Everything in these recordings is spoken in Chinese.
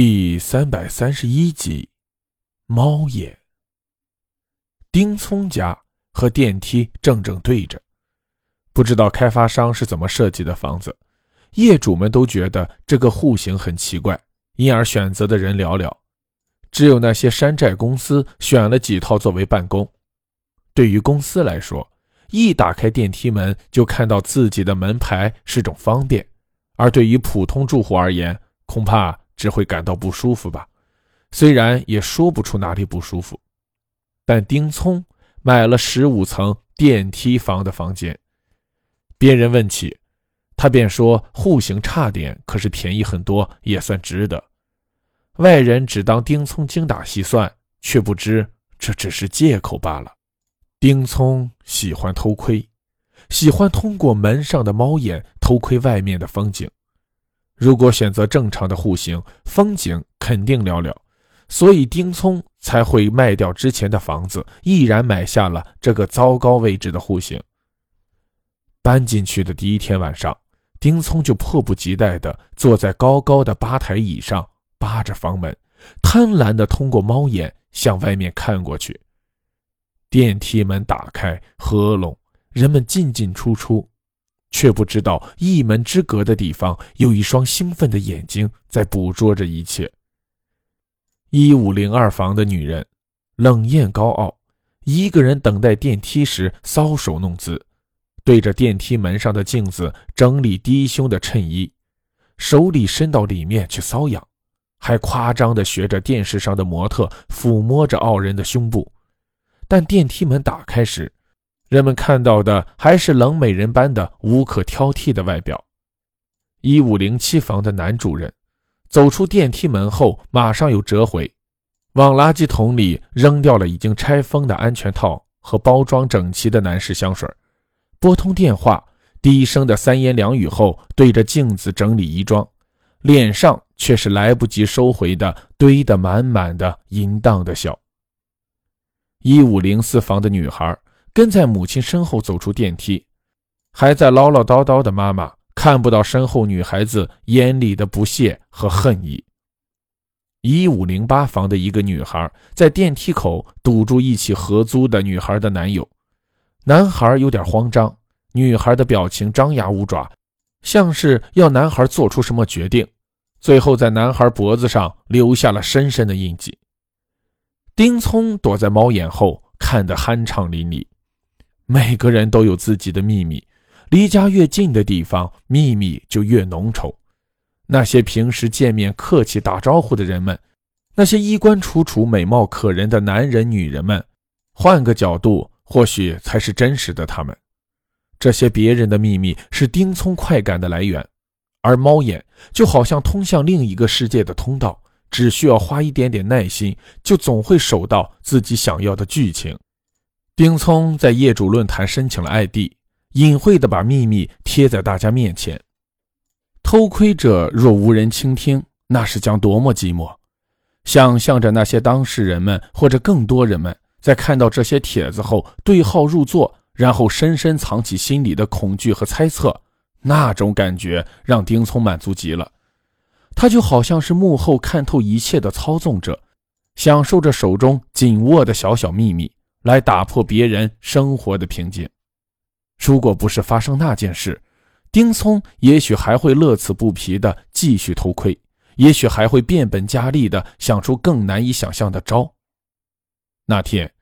第三百三十一集，猫眼。丁聪家和电梯正正对着，不知道开发商是怎么设计的房子，业主们都觉得这个户型很奇怪，因而选择的人寥寥，只有那些山寨公司选了几套作为办公。对于公司来说，一打开电梯门就看到自己的门牌是种方便，而对于普通住户而言，恐怕。只会感到不舒服吧，虽然也说不出哪里不舒服。但丁聪买了十五层电梯房的房间，别人问起，他便说户型差点，可是便宜很多，也算值得。外人只当丁聪精打细算，却不知这只是借口罢了。丁聪喜欢偷窥，喜欢通过门上的猫眼偷窥外面的风景。如果选择正常的户型，风景肯定寥寥，所以丁聪才会卖掉之前的房子，毅然买下了这个糟糕位置的户型。搬进去的第一天晚上，丁聪就迫不及待地坐在高高的吧台椅上，扒着房门，贪婪地通过猫眼向外面看过去。电梯门打开，合拢，人们进进出出。却不知道一门之隔的地方有一双兴奋的眼睛在捕捉着一切。一五零二房的女人，冷艳高傲，一个人等待电梯时搔首弄姿，对着电梯门上的镜子整理低胸的衬衣，手里伸到里面去搔痒，还夸张地学着电视上的模特抚摸着傲人的胸部。但电梯门打开时，人们看到的还是冷美人般的无可挑剔的外表。一五零七房的男主人走出电梯门后，马上又折回，往垃圾桶里扔掉了已经拆封的安全套和包装整齐的男士香水，拨通电话，低声的三言两语后，对着镜子整理衣装，脸上却是来不及收回的堆得满满的淫荡的笑。一五零四房的女孩。跟在母亲身后走出电梯，还在唠唠叨叨的妈妈看不到身后女孩子眼里的不屑和恨意。一五零八房的一个女孩在电梯口堵住一起合租的女孩的男友，男孩有点慌张，女孩的表情张牙舞爪，像是要男孩做出什么决定，最后在男孩脖子上留下了深深的印记。丁聪躲在猫眼后看得酣畅淋漓。每个人都有自己的秘密，离家越近的地方，秘密就越浓稠。那些平时见面客气打招呼的人们，那些衣冠楚楚、美貌可人的男人、女人们，换个角度，或许才是真实的他们。这些别人的秘密是丁聪快感的来源，而猫眼就好像通向另一个世界的通道，只需要花一点点耐心，就总会守到自己想要的剧情。丁聪在业主论坛申请了 ID，隐晦地把秘密贴在大家面前。偷窥者若无人倾听，那是将多么寂寞！想象着那些当事人们或者更多人们在看到这些帖子后对号入座，然后深深藏起心里的恐惧和猜测，那种感觉让丁聪满足极了。他就好像是幕后看透一切的操纵者，享受着手中紧握的小小秘密。来打破别人生活的平静。如果不是发生那件事，丁聪也许还会乐此不疲地继续偷窥，也许还会变本加厉地想出更难以想象的招。那天，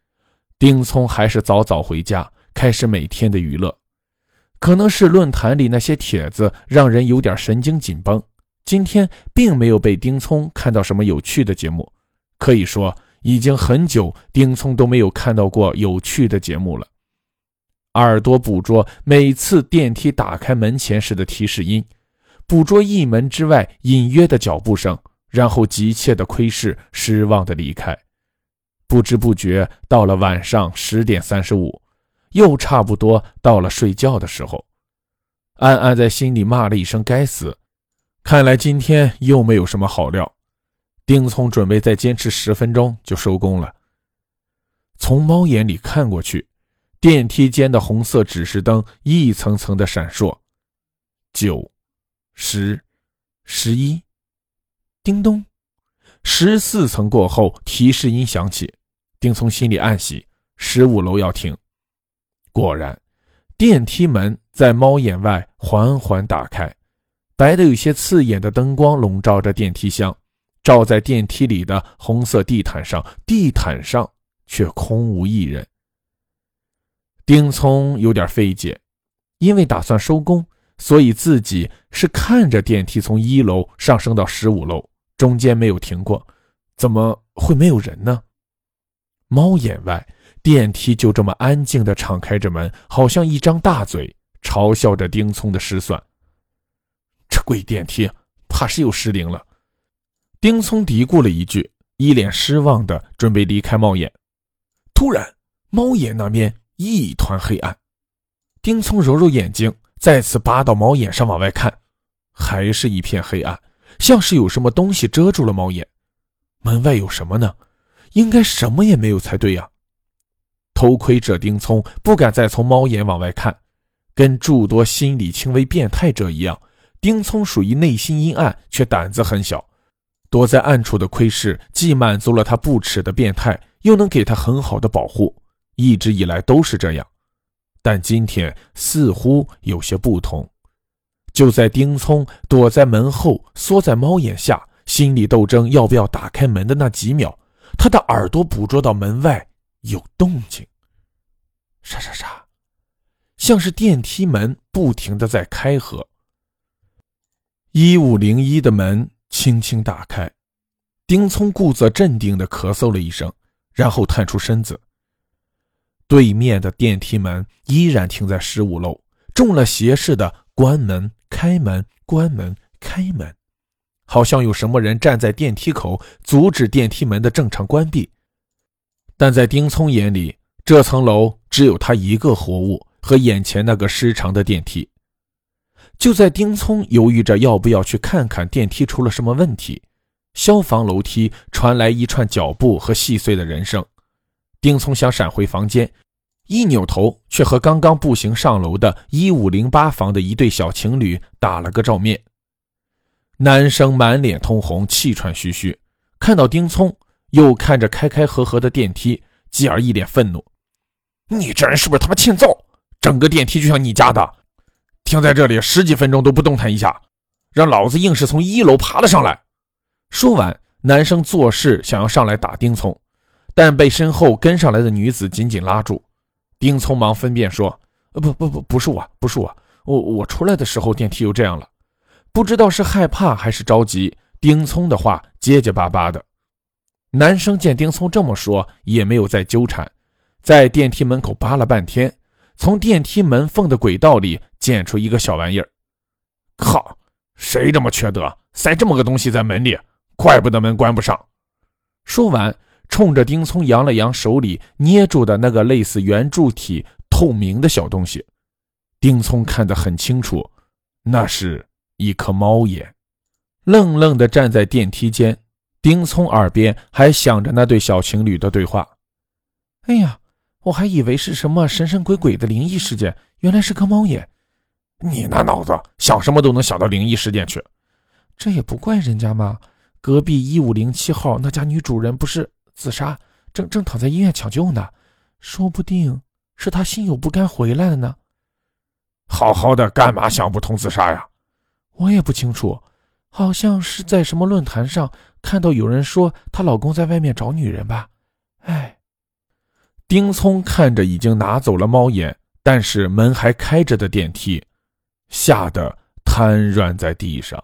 丁聪还是早早回家，开始每天的娱乐。可能是论坛里那些帖子让人有点神经紧绷，今天并没有被丁聪看到什么有趣的节目，可以说。已经很久，丁聪都没有看到过有趣的节目了。耳朵捕捉每次电梯打开门前时的提示音，捕捉一门之外隐约的脚步声，然后急切的窥视，失望的离开。不知不觉到了晚上十点三十五，又差不多到了睡觉的时候。安安在心里骂了一声：“该死！”看来今天又没有什么好料。丁聪准备再坚持十分钟就收工了。从猫眼里看过去，电梯间的红色指示灯一层层的闪烁。九、十、十一，叮咚，十四层过后，提示音响起，丁聪心里暗喜，十五楼要停。果然，电梯门在猫眼外缓缓打开，白的有些刺眼的灯光笼罩着电梯箱，照在电梯里的红色地毯上，地毯上却空无一人。丁聪有点费解，因为打算收工，所以自己是看着电梯从一楼上升到十五楼。中间没有停过，怎么会没有人呢？猫眼外，电梯就这么安静地敞开着门，好像一张大嘴，嘲笑着丁聪的失算。这鬼电梯，怕是又失灵了。丁聪嘀咕了一句，一脸失望的准备离开猫眼。突然，猫眼那边一团黑暗。丁聪揉揉眼睛，再次扒到猫眼上往外看，还是一片黑暗。像是有什么东西遮住了猫眼，门外有什么呢？应该什么也没有才对呀。偷窥者丁聪不敢再从猫眼往外看，跟诸多心理轻微变态者一样，丁聪属于内心阴暗却胆子很小，躲在暗处的窥视既满足了他不耻的变态，又能给他很好的保护，一直以来都是这样，但今天似乎有些不同。就在丁聪躲在门后，缩在猫眼下，心理斗争要不要打开门的那几秒，他的耳朵捕捉到门外有动静，沙沙沙，像是电梯门不停的在开合。一五零一的门轻轻打开，丁聪故作镇定的咳嗽了一声，然后探出身子。对面的电梯门依然停在十五楼，中了邪似的关门。开门，关门，开门，好像有什么人站在电梯口，阻止电梯门的正常关闭。但在丁聪眼里，这层楼只有他一个活物和眼前那个失常的电梯。就在丁聪犹豫着要不要去看看电梯出了什么问题，消防楼梯传来一串脚步和细碎的人声。丁聪想闪回房间。一扭头，却和刚刚步行上楼的一五零八房的一对小情侣打了个照面。男生满脸通红，气喘吁吁，看到丁聪，又看着开开合合的电梯，继而一脸愤怒：“你这人是不是他妈欠揍？整个电梯就像你家的，停在这里十几分钟都不动弹一下，让老子硬是从一楼爬了上来。”说完，男生做事想要上来打丁聪，但被身后跟上来的女子紧紧拉住。丁聪忙分辨说：“呃，不不不，不是我，不是我，我我出来的时候电梯又这样了，不知道是害怕还是着急。”丁聪的话结结巴巴的。男生见丁聪这么说，也没有再纠缠，在电梯门口扒了半天，从电梯门缝的轨道里捡出一个小玩意儿。靠，谁这么缺德，塞这么个东西在门里？怪不得门关不上。说完。冲着丁聪扬了扬手里捏住的那个类似圆柱体透明的小东西，丁聪看得很清楚，那是一颗猫眼。愣愣地站在电梯间，丁聪耳边还响着那对小情侣的对话：“哎呀，我还以为是什么神神鬼鬼的灵异事件，原来是颗猫眼。你那脑子想什么都能想到灵异事件去，这也不怪人家嘛。隔壁一五零七号那家女主人不是？”自杀，正正躺在医院抢救呢，说不定是她心有不甘回来了呢。好好的，干嘛想不通自杀呀？我也不清楚，好像是在什么论坛上看到有人说她老公在外面找女人吧。哎，丁聪看着已经拿走了猫眼，但是门还开着的电梯，吓得瘫软在地上。